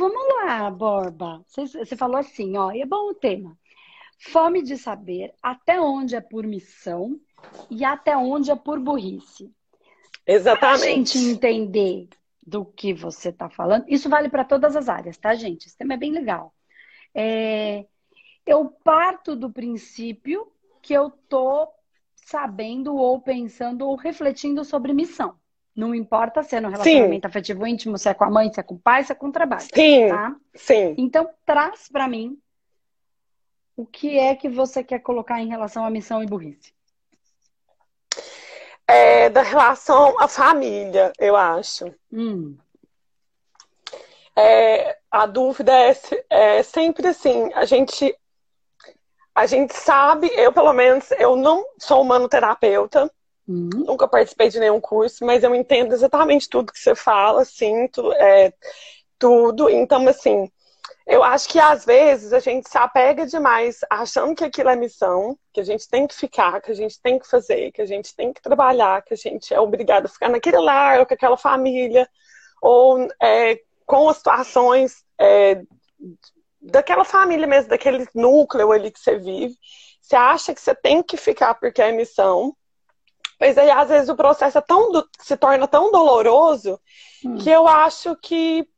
vamos lá, Borba. Você, você falou assim, ó, e é bom o tema. Fome de saber até onde é por missão e até onde é por burrice. Exatamente. Pra gente entender do que você está falando, isso vale para todas as áreas, tá, gente? Esse tema é bem legal. É, eu parto do princípio que eu tô sabendo ou pensando ou refletindo sobre missão. Não importa se é no relacionamento sim. afetivo íntimo, se é com a mãe, se é com o pai, se é com o trabalho. Sim. Tá? Sim. Então, traz para mim o que é que você quer colocar em relação à missão e burrice. É da relação à família, eu acho. Hum. É, a dúvida é, é sempre assim, a gente a gente sabe, eu pelo menos, eu não sou humanoterapeuta, uhum. nunca participei de nenhum curso, mas eu entendo exatamente tudo que você fala, sinto é, tudo. Então, assim, eu acho que às vezes a gente se apega demais achando que aquilo é missão, que a gente tem que ficar, que a gente tem que fazer, que a gente tem que trabalhar, que a gente é obrigado a ficar naquele lar ou com aquela família, ou é, com as situações é, daquela família mesmo, daquele núcleo ali que você vive. Você acha que você tem que ficar porque é missão. Mas aí, às vezes, o processo é tão, se torna tão doloroso hum. que eu acho que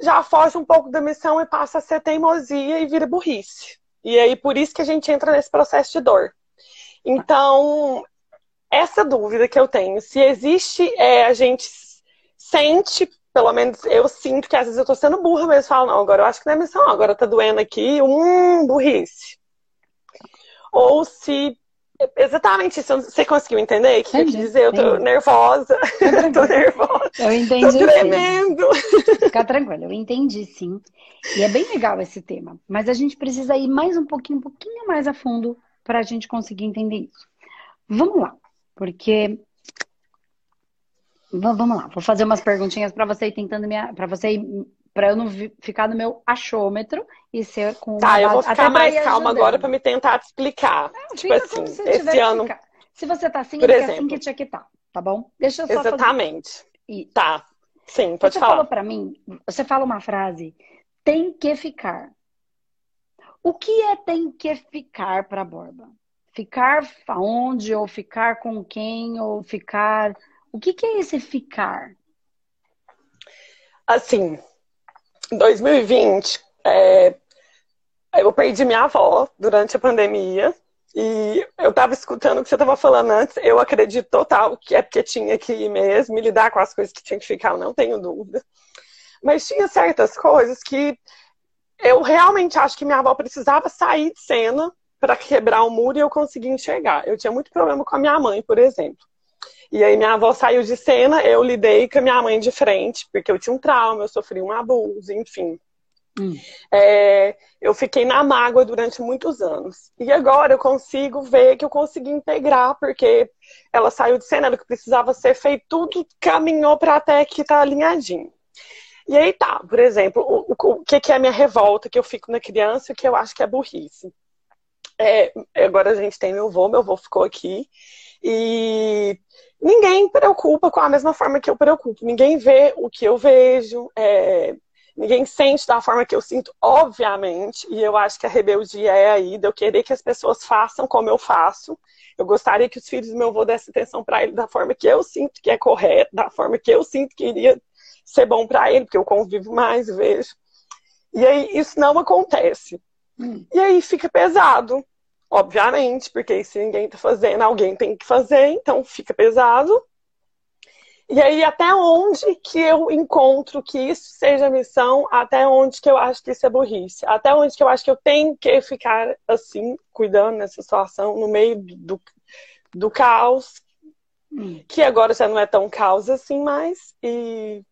já foge um pouco da missão e passa a ser teimosia e vira burrice. E aí, por isso que a gente entra nesse processo de dor. Então, essa dúvida que eu tenho, se existe, é, a gente sente pelo menos eu sinto que às vezes eu tô sendo burra mesmo. Falo, não, agora eu acho que não é missão, agora tá doendo aqui, hum, burrice. Ou se. Exatamente isso, você conseguiu entender? O que eu quis dizer? Eu tô nervosa. tô nervosa. Eu entendi. Tô tremendo. Fica tranquilo, eu entendi sim. E é bem legal esse tema. Mas a gente precisa ir mais um pouquinho, um pouquinho mais a fundo para a gente conseguir entender isso. Vamos lá, porque Vamos lá, vou fazer umas perguntinhas para você tentando me, para você para eu não ficar no meu achômetro e ser com Tá, eu vou ficar mais calma agora para me tentar te explicar. Não, tipo assim, esse ano. Se você tá assim, Por é assim que tinha que estar, tá, tá bom? Deixa eu só Exatamente. Fazer... Tá. Sim, pode você falar. Você falou para mim, você fala uma frase, tem que ficar. O que é tem que ficar para Borba? Ficar aonde ou ficar com quem ou ficar o que, que é esse ficar? Assim, em 2020, é, eu perdi minha avó durante a pandemia. E eu estava escutando o que você estava falando antes. Eu acredito total que é porque tinha que ir mesmo, lidar com as coisas que tinha que ficar, não tenho dúvida. Mas tinha certas coisas que eu realmente acho que minha avó precisava sair de cena para quebrar o muro e eu conseguir enxergar. Eu tinha muito problema com a minha mãe, por exemplo. E aí minha avó saiu de cena, eu lidei com a minha mãe de frente, porque eu tinha um trauma, eu sofri um abuso, enfim. Hum. É, eu fiquei na mágoa durante muitos anos. E agora eu consigo ver que eu consegui integrar, porque ela saiu de cena, o que precisava ser feito, tudo caminhou para até que tá alinhadinho. E aí tá, por exemplo, o, o, o que, que é a minha revolta, que eu fico na criança e que eu acho que é burrice. É, agora a gente tem meu avô, meu avô ficou aqui. E ninguém preocupa com a mesma forma que eu preocupo. Ninguém vê o que eu vejo, é, ninguém sente da forma que eu sinto, obviamente. E eu acho que a rebeldia é aí, de eu querer que as pessoas façam como eu faço. Eu gostaria que os filhos do meu avô dessem atenção para ele da forma que eu sinto que é correta, da forma que eu sinto que iria ser bom para ele, porque eu convivo mais, vejo. E aí isso não acontece. Hum. E aí fica pesado. Obviamente, porque se ninguém tá fazendo, alguém tem que fazer, então fica pesado. E aí, até onde que eu encontro que isso seja missão, até onde que eu acho que isso é burrice, até onde que eu acho que eu tenho que ficar assim, cuidando nessa situação, no meio do, do caos, hum. que agora já não é tão caos assim mais, e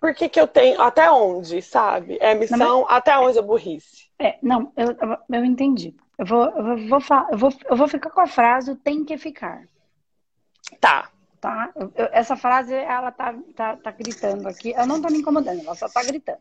por que que eu tenho, até onde, sabe? É missão, não, mas... até onde é burrice. É, não, eu, eu entendi. Eu vou, eu vou, eu vou, eu vou ficar com a frase tem que ficar. Tá. Tá? Eu, eu, essa frase, ela tá, tá, tá gritando aqui. Ela não tá me incomodando, ela só tá gritando.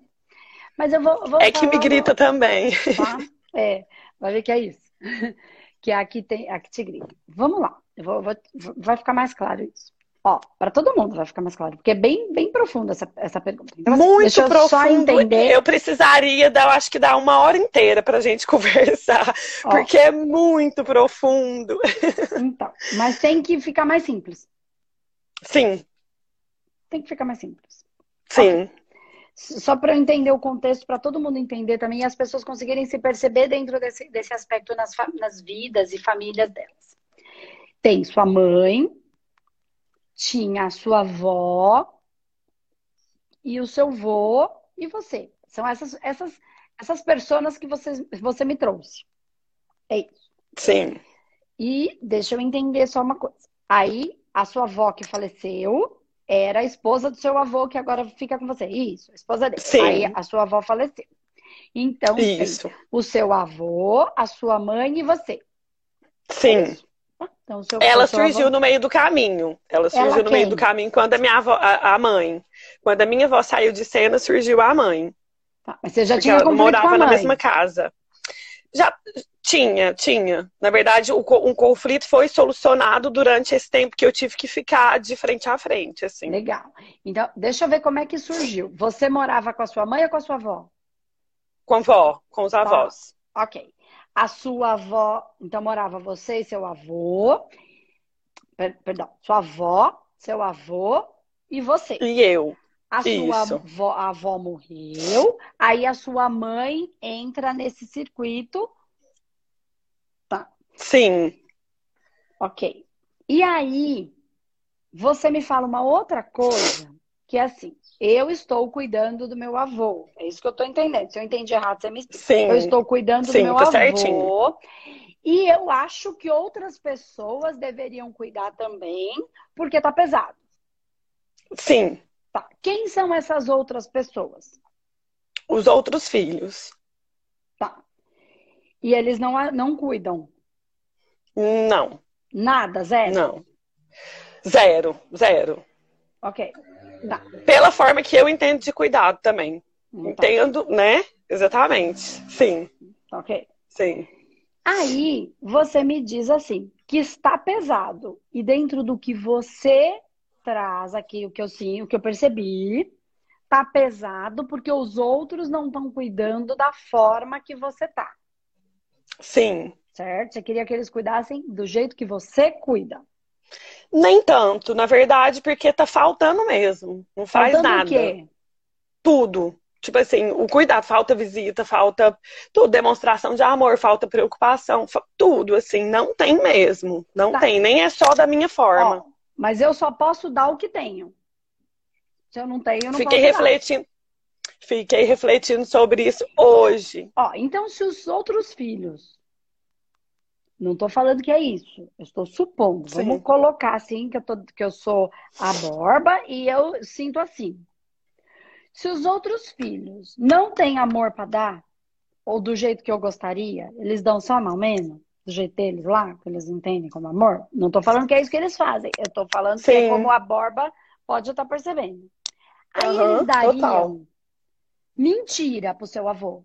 Mas eu vou. vou é que me grita também. Tá? É, vai ver que é isso. Que aqui tem, aqui te grita. Vamos lá. Eu vou, vou, vai ficar mais claro isso. Ó, para todo mundo vai ficar mais claro, porque é bem, bem profunda essa, essa pergunta. Então, assim, Muito eu profundo. Só entender... Eu precisaria, dar, eu acho que dar uma hora inteira para a gente conversar, Ó, porque é muito profundo. Então, mas tem que ficar mais simples. Sim. Tem que ficar mais simples. Sim. Ó, só para eu entender o contexto, para todo mundo entender também e as pessoas conseguirem se perceber dentro desse, desse aspecto nas, nas vidas e famílias delas. Tem sua mãe, tinha a sua avó e o seu vô e você. São essas essas essas pessoas que você, você me trouxe. É isso. Sim. E deixa eu entender só uma coisa. Aí, a sua avó que faleceu era a esposa do seu avô que agora fica com você. Isso, a esposa dele. Sim. Aí, a sua avó faleceu. Então, Isso. o seu avô, a sua mãe e você. Sim. É então, seu, ela surgiu no meio do caminho. Ela surgiu ela no meio do caminho quando a minha avó, a, a, mãe. Quando a minha avó saiu de cena, surgiu a mãe. Tá, mas você já tinha ela morava na mesma casa. Já tinha, tinha. Na verdade, o, um conflito foi solucionado durante esse tempo que eu tive que ficar de frente a frente, assim. Legal. Então, deixa eu ver como é que surgiu. Você morava com a sua mãe ou com a sua avó? Com a avó, com os tá. avós. ok. A sua avó, então morava você e seu avô, perdão, sua avó, seu avô e você. E eu. A sua avó, a avó morreu, aí a sua mãe entra nesse circuito. Tá. Sim. Ok. E aí, você me fala uma outra coisa, que é assim, eu estou cuidando do meu avô. É isso que eu estou entendendo. Se eu entendi errado, você me. Sim. Eu estou cuidando Sim, do meu avô. Certinho. E eu acho que outras pessoas deveriam cuidar também, porque tá pesado. Sim. Tá. Quem são essas outras pessoas? Os outros filhos. Tá. E eles não, não cuidam? Não. Nada, zero? Não. Zero, zero. Ok. Tá. Pela forma que eu entendo de cuidado também. Tá. Entendo, né? Exatamente. Sim. Ok. Sim. Aí você me diz assim, que está pesado. E dentro do que você traz aqui, o que eu sim, o que eu percebi, tá pesado porque os outros não estão cuidando da forma que você tá. Sim. Certo? Você queria que eles cuidassem do jeito que você cuida. Nem tanto, na verdade, porque tá faltando mesmo. Não faz faltando nada. O quê? Tudo. Tipo assim, o cuidado, falta visita, falta tudo, demonstração de amor, falta preocupação, tudo, assim, não tem mesmo. Não tá. tem, nem é só da minha forma. Ó, mas eu só posso dar o que tenho. Se eu não tenho, eu não Fiquei posso refletindo. Fiquei refletindo sobre isso hoje. Ó, então se os outros filhos não estou falando que é isso. Eu estou supondo. Sim. Vamos colocar assim que eu, tô, que eu sou a Borba e eu sinto assim. Se os outros filhos não têm amor para dar, ou do jeito que eu gostaria, eles dão só mal menos, do jeito deles lá, que eles entendem como amor. Não estou falando que é isso que eles fazem. Eu estou falando Sim. que é como a Borba pode estar percebendo. Aí uhum, eles dariam total. mentira pro seu avô.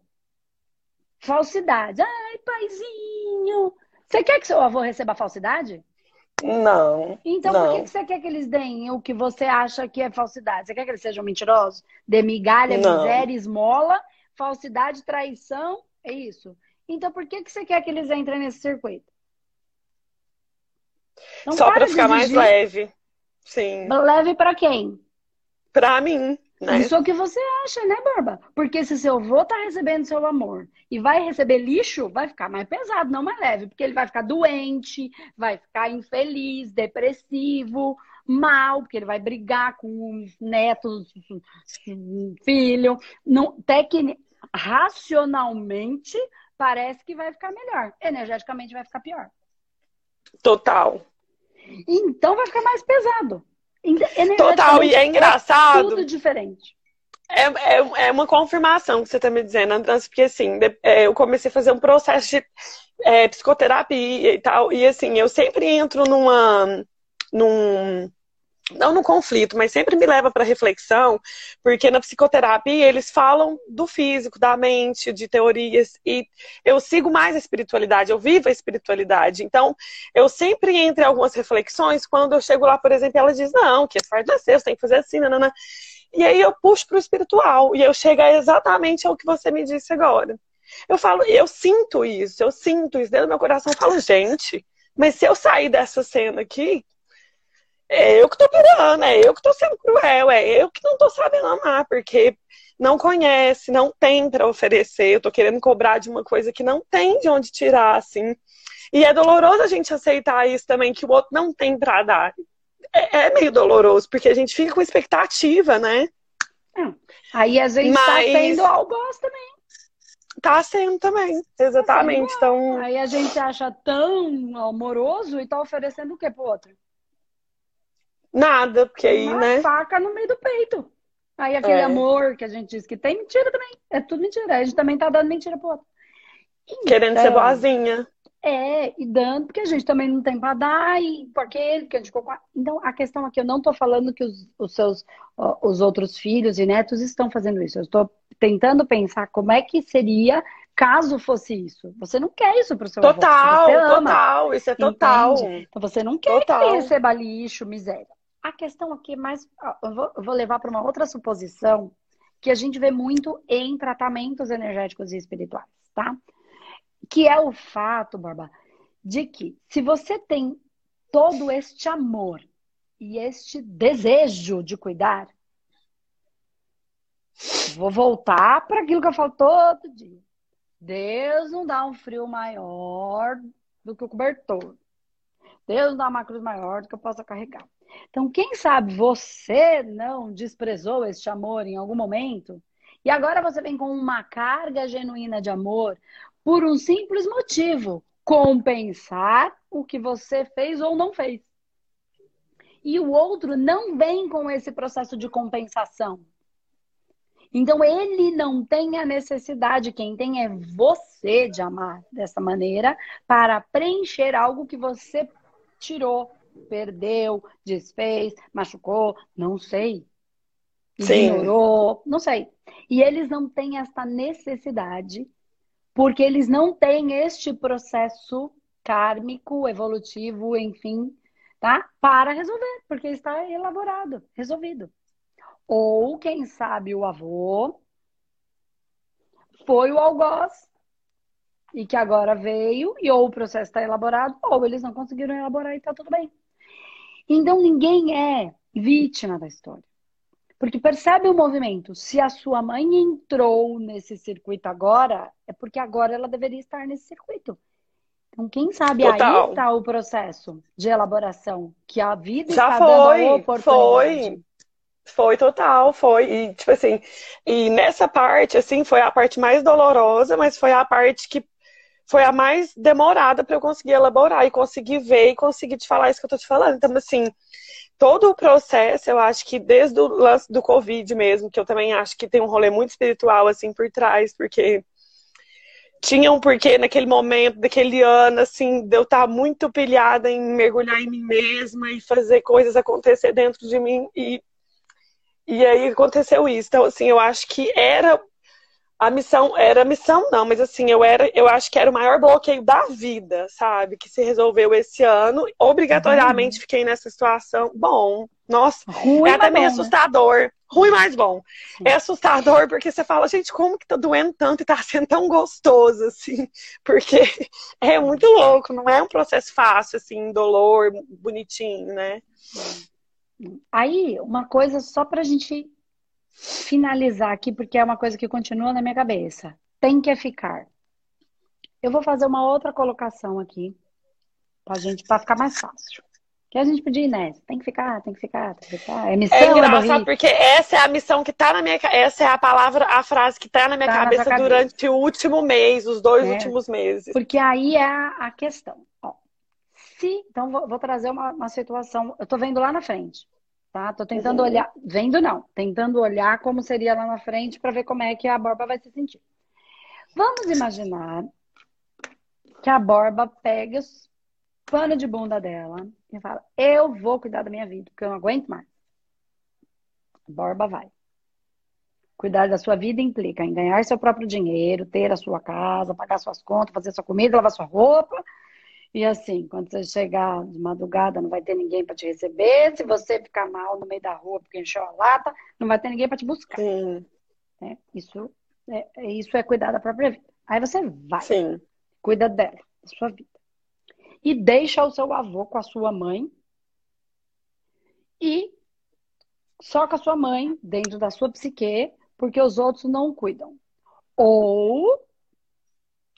Falsidade. Ai, paizinho, você quer que seu avô receba falsidade? Não. Então não. por que você quer que eles deem o que você acha que é falsidade? Você quer que eles sejam mentirosos? De migalha, não. miséria, esmola, falsidade, traição? É isso. Então por que, que você quer que eles entrem nesse circuito? Então, Só para ficar mais leve. Sim. Leve para quem? Para mim. Né? Isso é o que você acha, né, Barba? Porque se seu avô tá recebendo seu amor e vai receber lixo, vai ficar mais pesado, não mais leve. Porque ele vai ficar doente, vai ficar infeliz, depressivo, mal, porque ele vai brigar com os netos, filho. Não, tecni... Racionalmente, parece que vai ficar melhor. Energeticamente, vai ficar pior. Total. Então, vai ficar mais pesado. Total, e é engraçado. É tudo diferente. É, é, é uma confirmação que você está me dizendo, porque assim, é, eu comecei a fazer um processo de é, psicoterapia e tal, e assim, eu sempre entro numa. num. Não no conflito, mas sempre me leva para reflexão, porque na psicoterapia eles falam do físico, da mente, de teorias, e eu sigo mais a espiritualidade, eu vivo a espiritualidade. Então, eu sempre entre algumas reflexões, quando eu chego lá, por exemplo, ela diz: não, que essa parte nasceu, você tem que fazer assim, nanana. E aí eu puxo para o espiritual, e eu chego exatamente ao que você me disse agora. Eu falo, eu sinto isso, eu sinto isso dentro do meu coração. Eu falo, gente, mas se eu sair dessa cena aqui, é eu que tô pirando, é eu que tô sendo cruel, é eu que não tô sabendo amar, porque não conhece, não tem para oferecer, eu tô querendo cobrar de uma coisa que não tem de onde tirar, assim. E é doloroso a gente aceitar isso também, que o outro não tem para dar. É, é, meio doloroso, porque a gente fica com expectativa, né? É. Aí a gente tá Mas... tá tendo algoz também. Tá sendo também, exatamente. Tá então... Aí a gente acha tão amoroso e tá oferecendo o quê pro outro? Nada, porque aí, Uma né? faca no meio do peito. Aí aquele é. amor que a gente diz que tem, mentira também. É tudo mentira. A gente também tá dando mentira pro outro. Então, Querendo ser boazinha. É, e dando, porque a gente também não tem para dar, e por aquele que a gente ficou com. Então, a questão aqui, eu não estou falando que os, os seus, os outros filhos e netos estão fazendo isso. Eu estou tentando pensar como é que seria caso fosse isso. Você não quer isso para o seu Total, avô, total, isso é total. Entende? Então você não quer total. que ele receba lixo, miséria. A questão aqui é mais. Eu vou, levar para uma outra suposição que a gente vê muito em tratamentos energéticos e espirituais, tá? Que é o fato, Barba, de que se você tem todo este amor e este desejo de cuidar, vou voltar para aquilo que eu falo todo dia. Deus não dá um frio maior do que o cobertor. Deus não dá uma cruz maior do que eu possa carregar. Então, quem sabe você não desprezou este amor em algum momento e agora você vem com uma carga genuína de amor por um simples motivo: compensar o que você fez ou não fez. E o outro não vem com esse processo de compensação. Então ele não tem a necessidade, quem tem é você de amar dessa maneira para preencher algo que você tirou, perdeu, desfez, machucou, não sei. Ignorou, não sei. E eles não têm essa necessidade porque eles não têm este processo kármico, evolutivo, enfim, tá? Para resolver, porque está elaborado, resolvido. Ou, quem sabe, o avô foi o algoz e que agora veio, e ou o processo está elaborado, ou eles não conseguiram elaborar e está tudo bem. Então, ninguém é vítima da história. Porque percebe o movimento. Se a sua mãe entrou nesse circuito agora, é porque agora ela deveria estar nesse circuito. Então, quem sabe Total. aí está o processo de elaboração, que a vida Já está foi, dando a oportunidade. Foi. Foi total, foi. E, tipo assim, e nessa parte, assim, foi a parte mais dolorosa, mas foi a parte que foi a mais demorada para eu conseguir elaborar e conseguir ver e conseguir te falar isso que eu tô te falando. Então, assim, todo o processo, eu acho que desde o lance do Covid mesmo, que eu também acho que tem um rolê muito espiritual, assim, por trás, porque tinha um porquê naquele momento, daquele ano, assim, de eu estar muito pilhada em mergulhar em mim mesma e fazer coisas acontecer dentro de mim. E e aí aconteceu isso. Então, assim, eu acho que era a missão, era a missão não, mas assim, eu era, eu acho que era o maior bloqueio da vida, sabe? Que se resolveu esse ano. Obrigatoriamente uhum. fiquei nessa situação. Bom, nossa, Ruim, é até meio bom, né? assustador. Né? Ruim, mais bom. É assustador porque você fala, gente, como que tá doendo tanto e tá sendo tão gostoso, assim? Porque é muito louco, não é um processo fácil, assim, dolor, bonitinho, né? Aí, uma coisa só para a gente finalizar aqui, porque é uma coisa que continua na minha cabeça. Tem que ficar. Eu vou fazer uma outra colocação aqui, pra gente, para ficar mais fácil. Que a gente podia ir nessa. Tem que ficar, tem que ficar, tem que ficar. É missão, é engraçado, porque essa é a missão que tá na minha essa é a palavra, a frase que tá na minha tá cabeça, na durante cabeça. o último mês, os dois é, últimos meses. Porque aí é a questão se. Então, vou, vou trazer uma, uma, situação. Eu tô vendo lá na frente, tá? Tô tentando olhar. Vendo não, tentando olhar como seria lá na frente para ver como é que a Borba vai se sentir. Vamos imaginar que a Borba pega pano de bunda dela e fala: Eu vou cuidar da minha vida, porque eu não aguento mais. Borba vai. Cuidar da sua vida implica em ganhar seu próprio dinheiro, ter a sua casa, pagar suas contas, fazer sua comida, lavar sua roupa. E assim, quando você chegar de madrugada, não vai ter ninguém para te receber. Se você ficar mal no meio da rua porque encheu a lata, não vai ter ninguém para te buscar. Sim. É, isso, é, isso é cuidar da própria vida. Aí você vai. Sim. Cuida dela, da sua vida. E deixa o seu avô com a sua mãe. E só com a sua mãe, dentro da sua psique, porque os outros não cuidam. Ou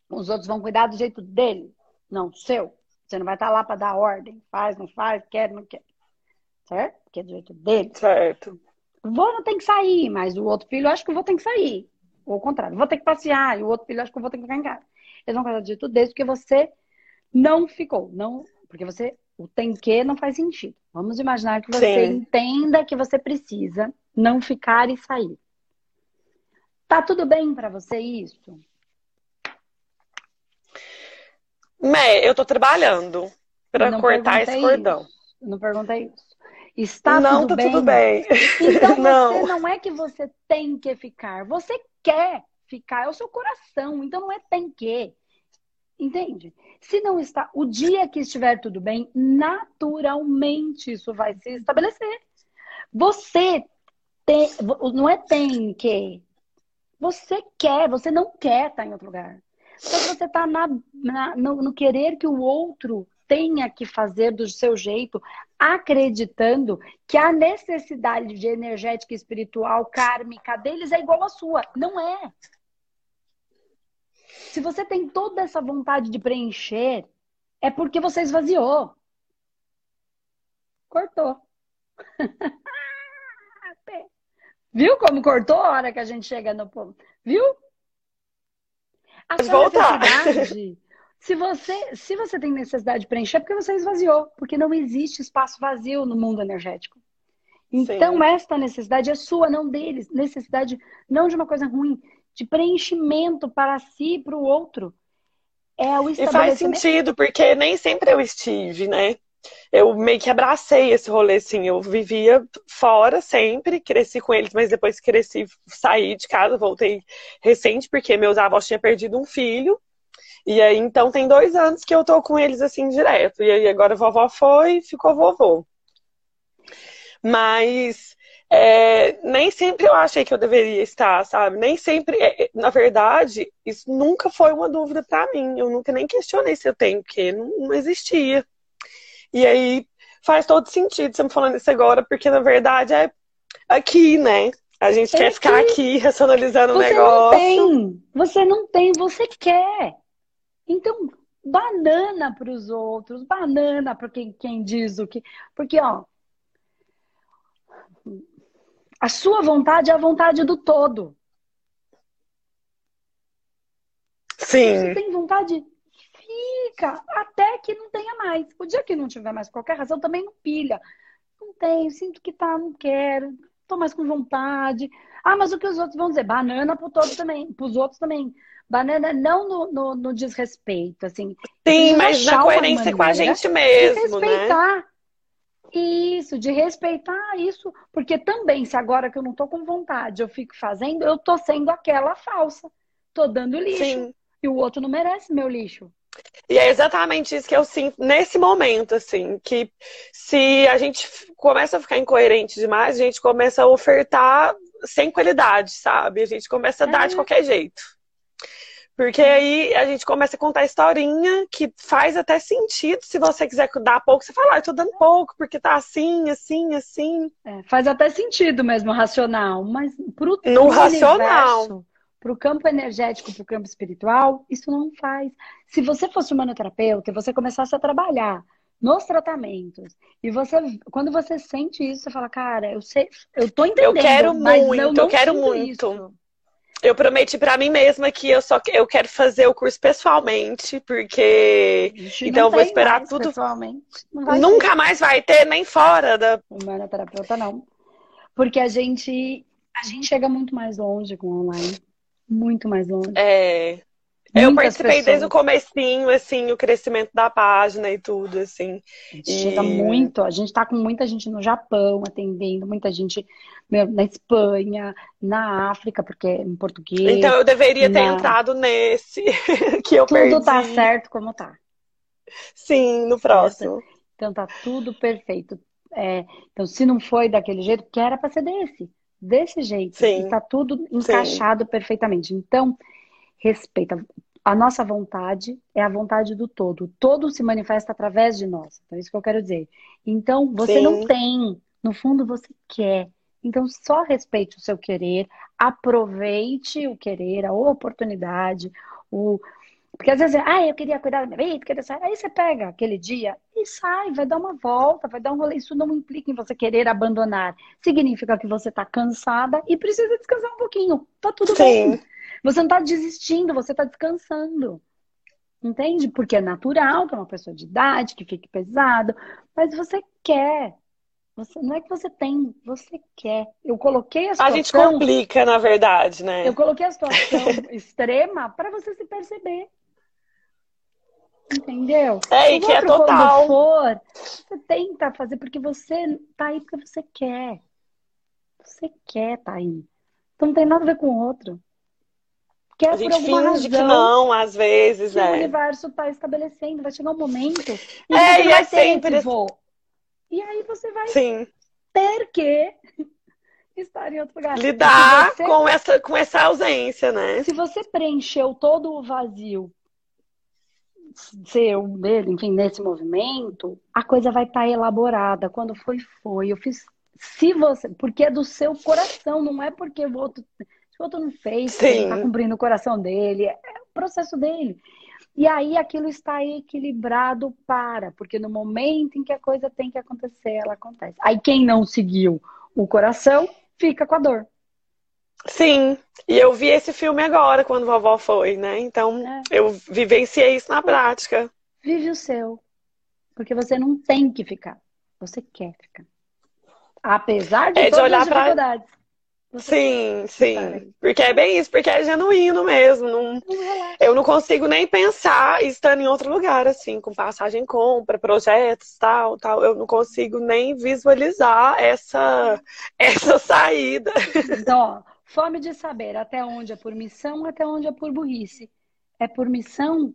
os outros vão cuidar do jeito dele, não seu. Você não vai estar lá para dar ordem, faz, não faz, quer, não quer. Certo? Porque é do jeito dele. Certo. O vô não tem que sair, mas o outro filho acha que o vô tem que sair. Ou o contrário, vou ter que passear, e o outro filho acha que eu vou ter que ficar em casa. Eles vão cuidar do jeito dele porque você não ficou. Não, porque você. O tem que não faz sentido. Vamos imaginar que você Sim. entenda que você precisa não ficar e sair. Tá tudo bem para você isso? Mé, eu tô trabalhando para cortar esse cordão. Isso. Não perguntei isso. Está não, tudo tá bem? tudo bem. Então não. você não é que você tem que ficar, você quer ficar, é o seu coração. Então não é tem que. Entende? Se não está, o dia que estiver tudo bem, naturalmente isso vai se estabelecer. Você tem, não é tem que, você quer, você não quer estar em outro lugar. Que você está no, no querer que o outro tenha que fazer do seu jeito, acreditando que a necessidade de energética espiritual kármica deles é igual à sua. Não é. Se você tem toda essa vontade de preencher, é porque você esvaziou. Cortou. Viu como cortou a hora que a gente chega no ponto? Viu? A sua voltar. necessidade. Se você, se você tem necessidade de preencher, é porque você esvaziou. Porque não existe espaço vazio no mundo energético. Então, Sim. esta necessidade é sua, não deles. Necessidade não de uma coisa ruim, de preenchimento para si e para o outro. É o E faz sentido, porque nem sempre eu estive, né? Eu meio que abracei esse rolê, assim. Eu vivia fora sempre, cresci com eles, mas depois cresci, saí de casa, voltei recente, porque meus avós tinham perdido um filho. E aí, então, tem dois anos que eu tô com eles, assim, direto. E aí, agora vovó foi ficou vovô. Mas é, nem sempre eu achei que eu deveria estar, sabe? Nem sempre, é, é na verdade, isso nunca foi uma dúvida para mim. Eu nunca nem questionei se eu tenho, porque não, não existia. E aí faz todo sentido você me falando isso agora, porque na verdade é aqui, né? A gente é quer aqui. ficar aqui racionalizando o negócio. Você não tem, você não tem, você quer. Então, banana para os outros, banana para quem, quem diz o que. Porque, ó, a sua vontade é a vontade do todo. Sim. Você tem vontade fica até que não tenha mais. O dia que não tiver mais qualquer razão, também não pilha. Não tem, sinto que tá, não quero, tô mais com vontade. Ah, mas o que os outros vão dizer? Banana pro todo também, pros outros também. Banana não no, no, no desrespeito, assim. Sim, mas na coerência com a gente mesmo, de né? respeitar. né? Isso, de respeitar isso, porque também, se agora que eu não tô com vontade, eu fico fazendo, eu tô sendo aquela falsa. Tô dando lixo. Sim. E o outro não merece meu lixo. E é exatamente isso que eu sinto nesse momento, assim, que se a gente começa a ficar incoerente demais, a gente começa a ofertar sem qualidade, sabe? A gente começa a dar de é. qualquer jeito. Porque aí a gente começa a contar historinha que faz até sentido. Se você quiser dar pouco, você fala, ah, eu tô dando pouco, porque tá assim, assim, assim. É, faz até sentido mesmo, racional. Mas pro, no racional. Universo, para o campo energético, para o campo espiritual, isso não faz. Se você fosse humanoterapeuta e você começasse a trabalhar nos tratamentos e você, quando você sente isso, você fala, cara, eu sei, eu tô entendendo. Eu quero muito, eu, eu quero muito. Isso. Eu prometi para mim mesma que eu só eu quero fazer o curso pessoalmente, porque então eu vou esperar tudo. Pessoalmente. Nunca ter. mais vai ter nem fora da humanoterapeuta não. Porque a gente a gente chega muito mais longe com o online muito mais longe. É. eu participei pessoas... desde o comecinho, assim, o crescimento da página e tudo, assim. E... chega muito, a gente tá com muita gente no Japão atendendo, muita gente na Espanha, na África, porque é em português. Então eu deveria na... ter entrado nesse que eu tudo perdi. Tudo tá certo como tá. Sim, no próximo. Então tá tudo perfeito. É, então, se não foi daquele jeito, que era para ser desse, desse jeito. Sim. E tá tudo encaixado Sim. perfeitamente. Então, respeita. A nossa vontade é a vontade do todo. O todo se manifesta através de nós. Então, é isso que eu quero dizer. Então, você Sim. não tem, no fundo, você quer. Então, só respeite o seu querer, aproveite o querer, a oportunidade, o. Porque às vezes, ah, eu queria cuidar da minha vida, queria sair. Aí você pega aquele dia e sai, vai dar uma volta, vai dar um rolê. Isso não implica em você querer abandonar. Significa que você está cansada e precisa descansar um pouquinho. Tá tudo Sim. bem. Você não está desistindo, você está descansando. Entende? Porque é natural que é uma pessoa de idade, que fique pesado, mas você quer. Você, não é que você tem, você quer. Eu coloquei a situação. A gente complica, na verdade, né? Eu coloquei a situação extrema para você se perceber. Entendeu? É, e que é total. Quando for, você tenta fazer porque você tá aí porque você quer. Você quer tá aí. Então não tem nada a ver com o outro quer a gente finge razão, que não, às vezes, é. o universo está estabelecendo. Vai chegar um momento e é, e vai é sempre voo. E aí você vai Sim. ter que estar em outro lugar. Lidar você... com, essa, com essa ausência, né? Se você preencheu todo o vazio seu, dele, enfim, nesse movimento, a coisa vai estar tá elaborada. Quando foi, foi. Eu fiz. Se você. Porque é do seu coração, não é porque o outro o outro não fez, ele está cumprindo o coração dele, é o processo dele. E aí aquilo está equilibrado para, porque no momento em que a coisa tem que acontecer, ela acontece. Aí quem não seguiu o coração fica com a dor. Sim, e eu vi esse filme agora, quando vovó foi, né? Então é. eu vivenciei isso na prática. Vive o seu. Porque você não tem que ficar. Você quer ficar. Apesar de é todas de as dificuldades. Pra... Sim, sim. Porque é bem isso, porque é genuíno mesmo. Não, eu não consigo nem pensar estando em outro lugar, assim, com passagem compra, projetos, tal, tal. Eu não consigo nem visualizar essa, essa saída. Então, ó, fome de saber até onde é por missão, até onde é por burrice. É por missão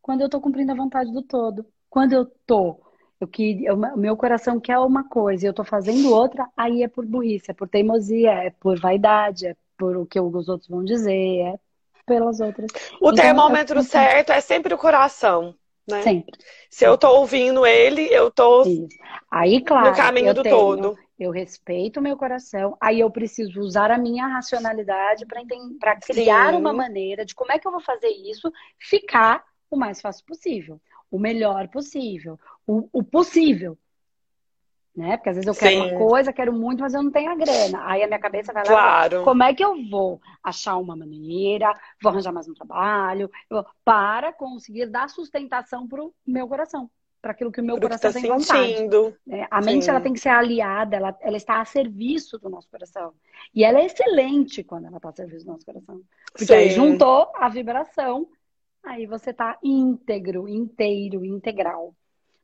quando eu tô cumprindo a vontade do todo. Quando eu tô eu que o meu coração quer uma coisa e eu tô fazendo outra, aí é por burrice, é por teimosia, é por vaidade, é por o que os outros vão dizer, é pelas outras. O então, termômetro certo é sempre o coração, né? Sempre. Se eu tô ouvindo ele, eu tô Isso. aí, claro, no caminho do tenho, todo. Eu respeito o meu coração, aí eu preciso usar a minha racionalidade para criar Sim. uma maneira de como é que eu vou fazer isso ficar o mais fácil possível o melhor possível, o, o possível. Né? Porque às vezes eu quero Sim. uma coisa, quero muito, mas eu não tenho a grana. Aí a minha cabeça vai lá, claro. como é que eu vou achar uma maneira, vou arranjar mais um trabalho, vou, para conseguir dar sustentação para o meu coração, para aquilo que o meu Pro coração tá tem sentindo. vontade. É, a mente Sim. ela tem que ser aliada, ela, ela está a serviço do nosso coração. E ela é excelente quando ela está a serviço do nosso coração. Porque Sim. aí juntou a vibração aí você está íntegro, inteiro, integral.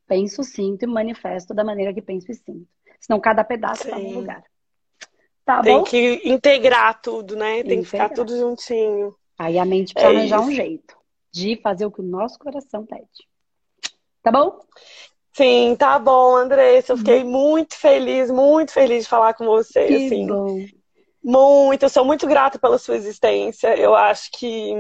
Penso, sinto e manifesto da maneira que penso e sinto. Senão cada pedaço está no lugar. Tá Tem bom? que integrar tudo, né? Tem integrar. que ficar tudo juntinho. Aí a mente precisa é arranjar isso. um jeito de fazer o que o nosso coração pede. Tá bom? Sim, tá bom, Andressa. Eu fiquei uhum. muito feliz, muito feliz de falar com você. Que assim. bom. Muito, eu sou muito grata pela sua existência. Eu acho que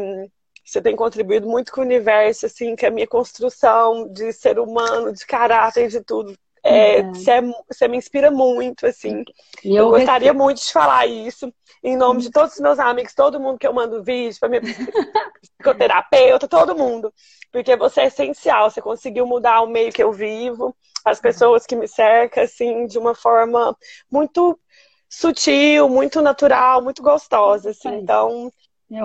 você tem contribuído muito com o universo, assim, que a minha construção de ser humano, de caráter, de tudo. É, uhum. você, é, você, me inspira muito, assim. E eu, eu gostaria respeito. muito de falar isso em nome de todos os meus amigos, todo mundo que eu mando vídeo, para minha psicoterapeuta, todo mundo. Porque você é essencial, você conseguiu mudar o meio que eu vivo, as pessoas que me cercam, assim, de uma forma muito sutil, muito natural, muito gostosa, assim. Então,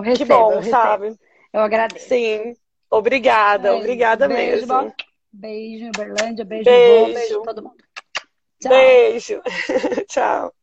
recebo, que bom, sabe? Eu agradeço. Sim. Obrigada, beijo, obrigada mesmo. Beijo, Berlândia, beijo, beijo. Bom, beijo todo mundo. Tchau. Beijo. Tchau.